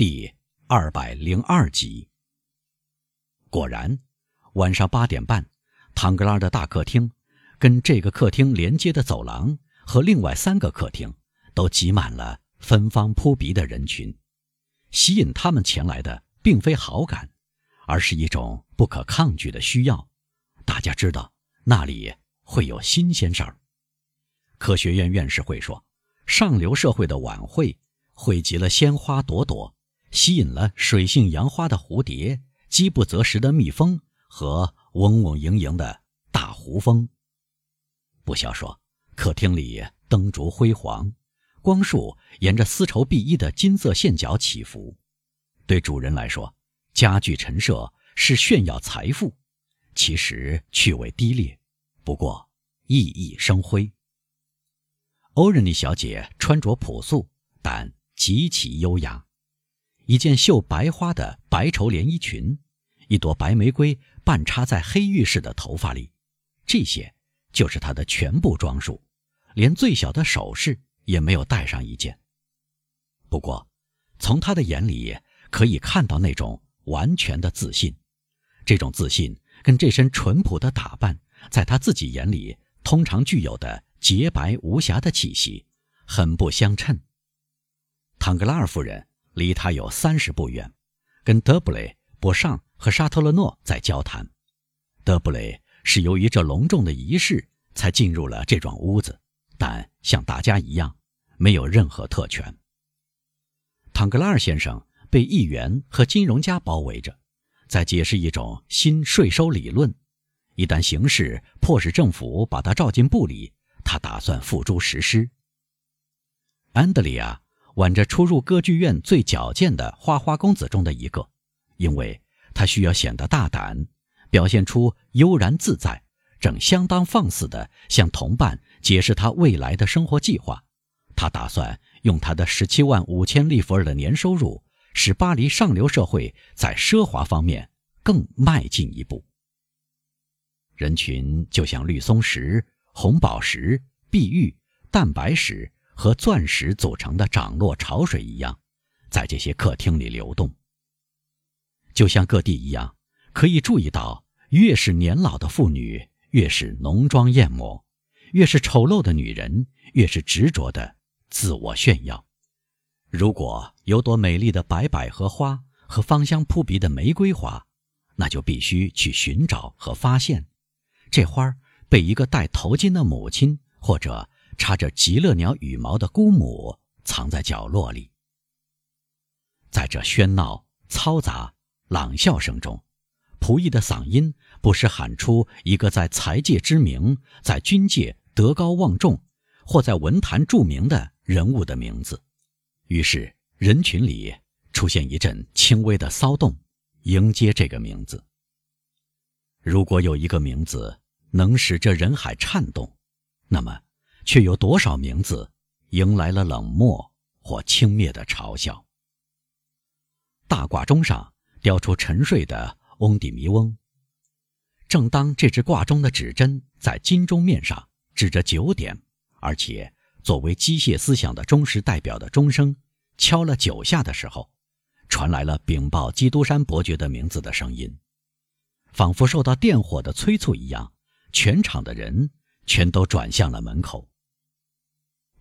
第二百零二集。果然，晚上八点半，唐格拉的大客厅，跟这个客厅连接的走廊和另外三个客厅，都挤满了芬芳扑鼻的人群。吸引他们前来的，并非好感，而是一种不可抗拒的需要。大家知道那里会有新鲜事儿。科学院院士会说，上流社会的晚会汇集了鲜花朵朵，吸引了水性杨花的蝴蝶、饥不择食的蜜蜂和嗡嗡营营的大胡蜂。不消说，客厅里灯烛辉煌。光束沿着丝绸碧衣的金色线脚起伏，对主人来说，家具陈设是炫耀财富，其实趣味低劣，不过熠熠生辉。欧仁妮小姐穿着朴素，但极其优雅，一件绣白花的白绸连衣裙，一朵白玫瑰半插在黑玉似的头发里，这些就是她的全部装束，连最小的首饰。也没有带上一件。不过，从他的眼里可以看到那种完全的自信，这种自信跟这身淳朴的打扮，在他自己眼里通常具有的洁白无瑕的气息，很不相称。唐格拉尔夫人离他有三十步远，跟德布雷、博尚和沙特勒诺在交谈。德布雷是由于这隆重的仪式才进入了这幢屋子，但像大家一样。没有任何特权。唐格拉尔先生被议员和金融家包围着，在解释一种新税收理论。一旦形势迫使政府把他召进部里，他打算付诸实施。安德里亚挽着出入歌剧院最矫健的花花公子中的一个，因为他需要显得大胆，表现出悠然自在，正相当放肆地向同伴解释他未来的生活计划。他打算用他的十七万五千利弗尔的年收入，使巴黎上流社会在奢华方面更迈进一步。人群就像绿松石、红宝石、碧玉、蛋白石和钻石组成的涨落潮水一样，在这些客厅里流动。就像各地一样，可以注意到，越是年老的妇女，越是浓妆艳抹；越是丑陋的女人，越是执着的。自我炫耀。如果有朵美丽的白百合花和芳香扑鼻的玫瑰花，那就必须去寻找和发现。这花被一个戴头巾的母亲或者插着极乐鸟羽毛的姑母藏在角落里。在这喧闹、嘈杂、朗笑声中，仆役的嗓音不时喊出一个在财界知名、在军界德高望重，或在文坛著名的。人物的名字，于是人群里出现一阵轻微的骚动，迎接这个名字。如果有一个名字能使这人海颤动，那么，却有多少名字迎来了冷漠或轻蔑的嘲笑？大挂钟上雕出沉睡的翁底弥翁。正当这只挂钟的指针在金钟面上指着九点，而且。作为机械思想的忠实代表的钟声敲了九下的时候，传来了禀报基督山伯爵的名字的声音，仿佛受到电火的催促一样，全场的人全都转向了门口。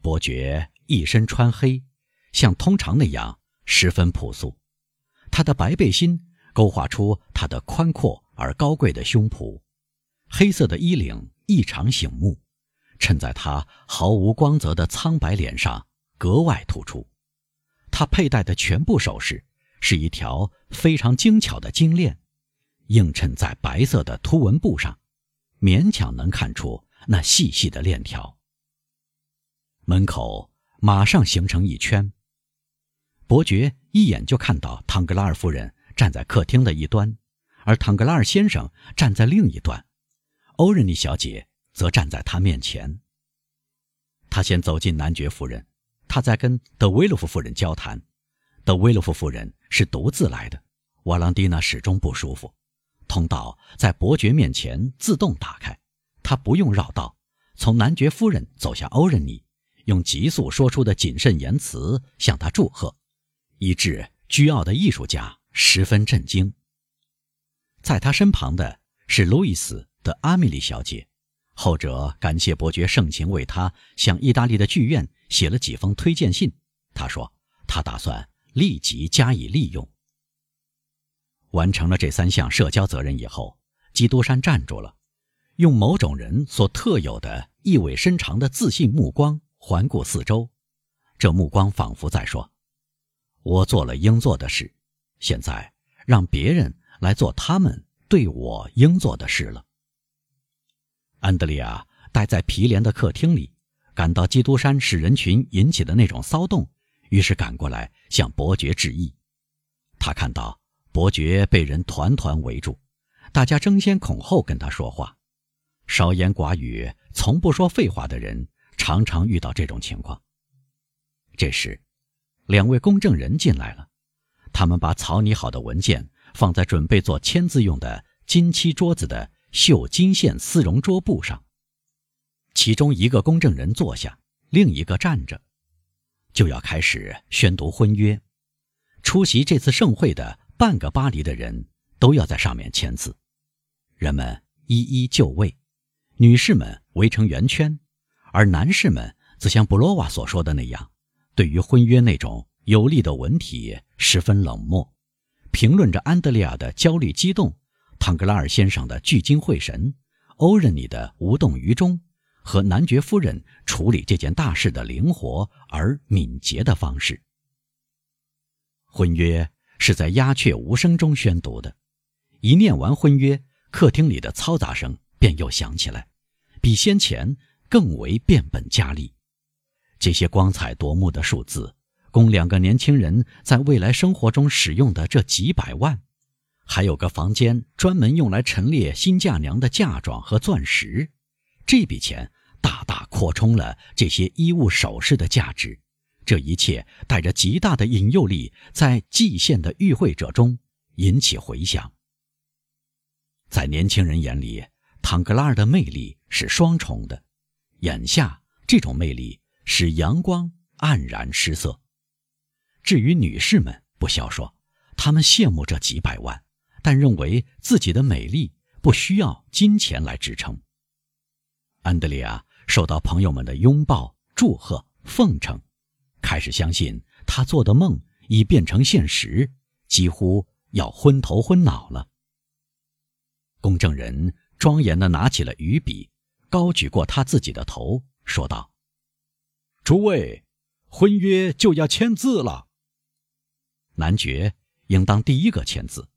伯爵一身穿黑，像通常那样十分朴素，他的白背心勾画出他的宽阔而高贵的胸脯，黑色的衣领异常醒目。衬在他毫无光泽的苍白脸上格外突出。他佩戴的全部首饰是一条非常精巧的金链，映衬在白色的图纹布上，勉强能看出那细细的链条。门口马上形成一圈。伯爵一眼就看到唐格拉尔夫人站在客厅的一端，而唐格拉尔先生站在另一端，欧仁妮小姐。则站在他面前。他先走进男爵夫人，他在跟德维洛夫夫人交谈。德维洛夫夫人是独自来的。瓦朗蒂娜始终不舒服。通道在伯爵面前自动打开，他不用绕道，从男爵夫人走向欧仁妮，用急速说出的谨慎言辞向他祝贺，以致倨傲的艺术家十分震惊。在他身旁的是路易斯的阿米莉小姐，后者感谢伯爵盛情为他向意大利的剧院写了几封推荐信。他说他打算立即加以利用。完成了这三项社交责任以后，基督山站住了，用某种人所特有的意味深长的自信目光环顾四周，这目光仿佛在说：“我做了应做的事，现在让别人。”来做他们对我应做的事了。安德烈亚待在皮连的客厅里，感到基督山使人群引起的那种骚动，于是赶过来向伯爵致意。他看到伯爵被人团团围住，大家争先恐后跟他说话。少言寡语、从不说废话的人，常常遇到这种情况。这时，两位公证人进来了，他们把草拟好的文件。放在准备做签字用的金漆桌子的绣金线丝绒桌布上。其中一个公证人坐下，另一个站着，就要开始宣读婚约。出席这次盛会的半个巴黎的人都要在上面签字。人们一一就位，女士们围成圆圈，而男士们则像布洛瓦所说的那样，对于婚约那种有力的文体十分冷漠。评论着安德烈亚的焦虑激动，唐格拉尔先生的聚精会神，欧仁妮的无动于衷，和男爵夫人处理这件大事的灵活而敏捷的方式。婚约是在鸦雀无声中宣读的，一念完婚约，客厅里的嘈杂声便又响起来，比先前更为变本加厉。这些光彩夺目的数字。供两个年轻人在未来生活中使用的这几百万，还有个房间专门用来陈列新嫁娘的嫁妆和钻石，这笔钱大大扩充了这些衣物首饰的价值。这一切带着极大的引诱力，在蓟县的与会者中引起回响。在年轻人眼里，唐格拉尔的魅力是双重的，眼下这种魅力使阳光黯然失色。至于女士们，不消说，她们羡慕这几百万，但认为自己的美丽不需要金钱来支撑。安德烈亚受到朋友们的拥抱、祝贺、奉承，开始相信他做的梦已变成现实，几乎要昏头昏脑了。公证人庄严地拿起了鱼笔，高举过他自己的头，说道：“诸位，婚约就要签字了。”男爵应当第一个签字，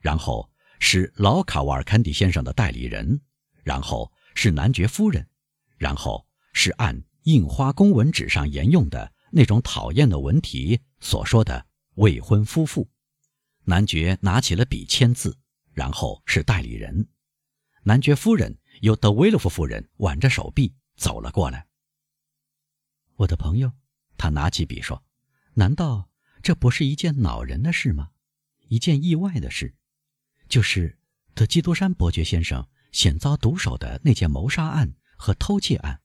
然后是老卡瓦尔坎迪先生的代理人，然后是男爵夫人，然后是按印花公文纸上沿用的那种讨厌的文体所说的未婚夫妇。男爵拿起了笔签字，然后是代理人。男爵夫人由德维洛夫夫人挽着手臂走了过来。我的朋友，他拿起笔说：“难道？”这不是一件恼人的事吗？一件意外的事，就是德基多山伯爵先生险遭毒手的那件谋杀案和偷窃案，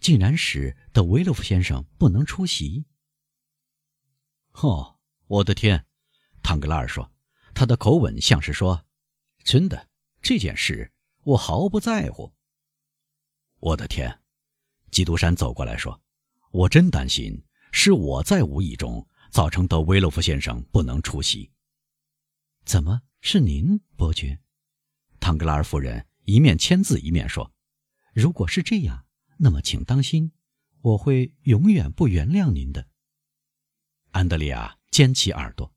竟然使德维洛夫先生不能出席。哦，我的天！唐格拉尔说，他的口吻像是说：“真的，这件事我毫不在乎。”我的天！基督山走过来说：“我真担心是我在无意中。”造成德维洛夫先生不能出席。怎么是您，伯爵？唐格拉尔夫人一面签字一面说：“如果是这样，那么请当心，我会永远不原谅您的。”安德烈亚尖起耳朵。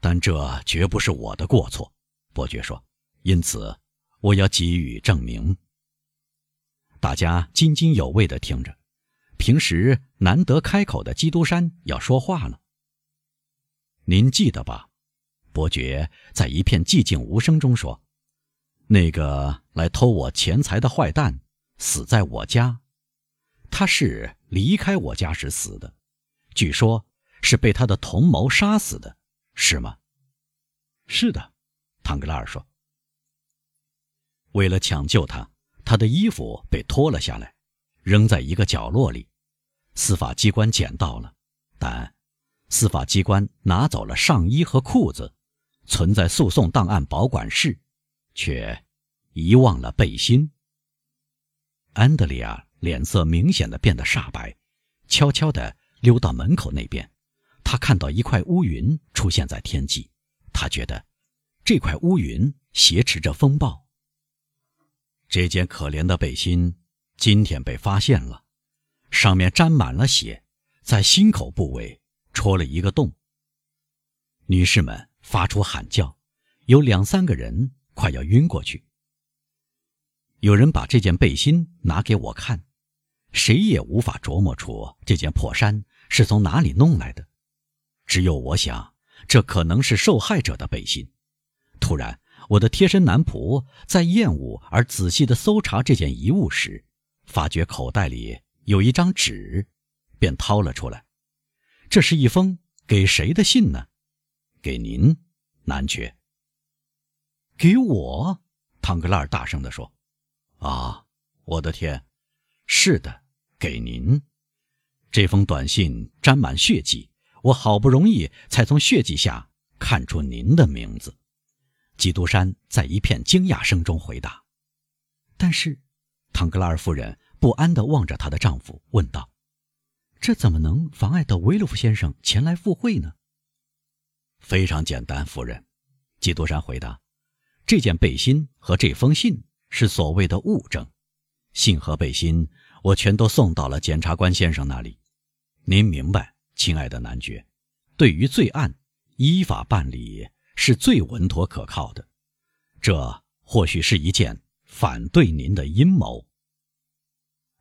但这绝不是我的过错，伯爵说。因此，我要给予证明。大家津津有味地听着。平时难得开口的基督山要说话了。您记得吧？伯爵在一片寂静无声中说：“那个来偷我钱财的坏蛋死在我家，他是离开我家时死的，据说是被他的同谋杀死的，是吗？”“是的。”唐格拉尔说。“为了抢救他，他的衣服被脱了下来，扔在一个角落里。”司法机关捡到了，但司法机关拿走了上衣和裤子，存在诉讼档案保管室，却遗忘了背心。安德里亚脸色明显的变得煞白，悄悄地溜到门口那边。他看到一块乌云出现在天际，他觉得这块乌云挟持着风暴。这件可怜的背心今天被发现了，上面沾满了血，在心口部位戳了一个洞。女士们发出喊叫，有两三个人快要晕过去。有人把这件背心拿给我看，谁也无法琢磨出这件破衫是从哪里弄来的。只有我想，这可能是受害者的背心。突然，我的贴身男仆在厌恶而仔细地搜查这件遗物时，发觉口袋里有一张纸，便掏了出来。这是一封给谁的信呢？给您，男爵。给我？唐格拉尔大声地说。啊，我的天！是的，给您。这封短信沾满血迹，我好不容易才从血迹下看出您的名字。基督山在一片惊讶声中回答。但是，唐格拉尔夫人不安地望着她的丈夫，问道：“这怎么能妨碍德维洛夫先生前来赴会呢？”非常简单，夫人。基督山回答：“这件背心和这封信。”是所谓的物证，信和背心我全都送到了检察官先生那里。您明白，亲爱的男爵，对于罪案，依法办理是最稳妥可靠的。这或许是一件反对您的阴谋。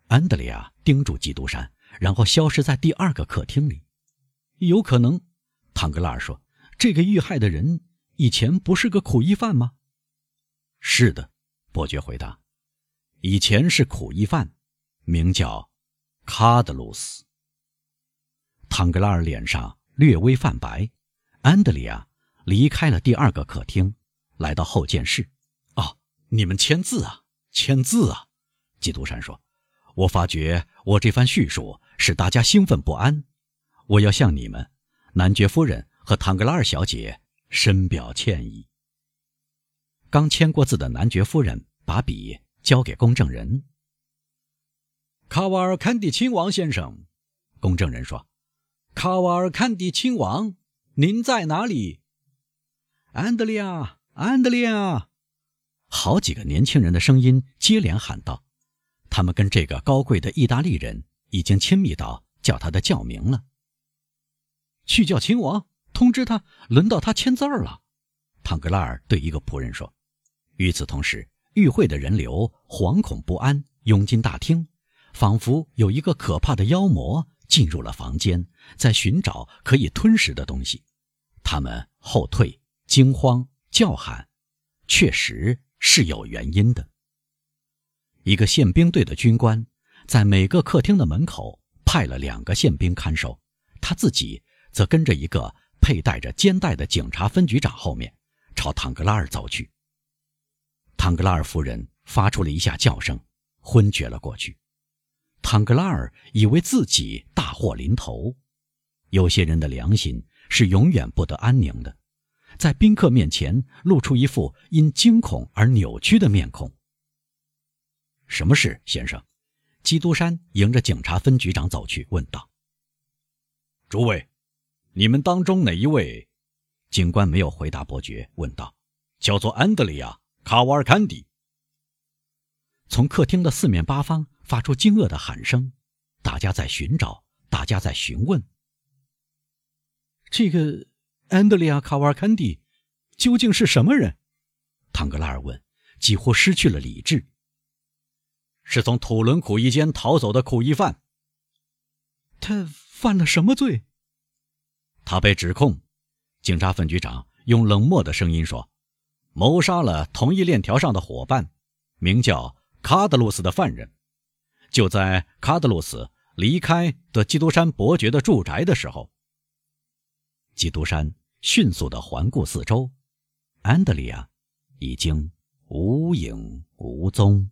安德烈亚盯住基督山，然后消失在第二个客厅里。有可能，唐格拉尔说：“这个遇害的人以前不是个苦役犯吗？”是的。伯爵回答：“以前是苦役犯，名叫卡德鲁斯。”唐格拉尔脸上略微泛白。安德里亚离开了第二个客厅，来到后见室。“哦，你们签字啊，签字啊！”基督山说，“我发觉我这番叙述使大家兴奋不安。我要向你们，男爵夫人和唐格拉尔小姐深表歉意。”刚签过字的男爵夫人。把笔交给公证人卡瓦尔坎蒂亲王先生。公证人说：“卡瓦尔坎蒂亲王，您在哪里？”安德烈亚，安德烈亚，好几个年轻人的声音接连喊道：“他们跟这个高贵的意大利人已经亲密到叫他的教名了。”去叫亲王，通知他，轮到他签字了。唐格拉尔对一个仆人说：“与此同时。”与会的人流惶恐不安，涌进大厅，仿佛有一个可怕的妖魔进入了房间，在寻找可以吞食的东西。他们后退、惊慌、叫喊，确实是有原因的。一个宪兵队的军官在每个客厅的门口派了两个宪兵看守，他自己则跟着一个佩戴着肩带的警察分局长后面，朝唐格拉尔走去。唐格拉尔夫人发出了一下叫声，昏厥了过去。唐格拉尔以为自己大祸临头。有些人的良心是永远不得安宁的，在宾客面前露出一副因惊恐而扭曲的面孔。什么事，先生？基督山迎着警察分局长走去，问道：“诸位，你们当中哪一位？”警官没有回答伯爵，问道：“叫做安德里亚。”卡瓦尔坎迪。从客厅的四面八方发出惊愕的喊声，大家在寻找，大家在询问。这个安德利亚·卡瓦尔坎迪究竟是什么人？唐格拉尔问，几乎失去了理智。是从土伦苦役间逃走的苦役犯。他犯了什么罪？他被指控，警察分局长用冷漠的声音说。谋杀了同一链条上的伙伴，名叫卡德鲁斯的犯人，就在卡德鲁斯离开的基督山伯爵的住宅的时候，基督山迅速的环顾四周，安德烈亚已经无影无踪。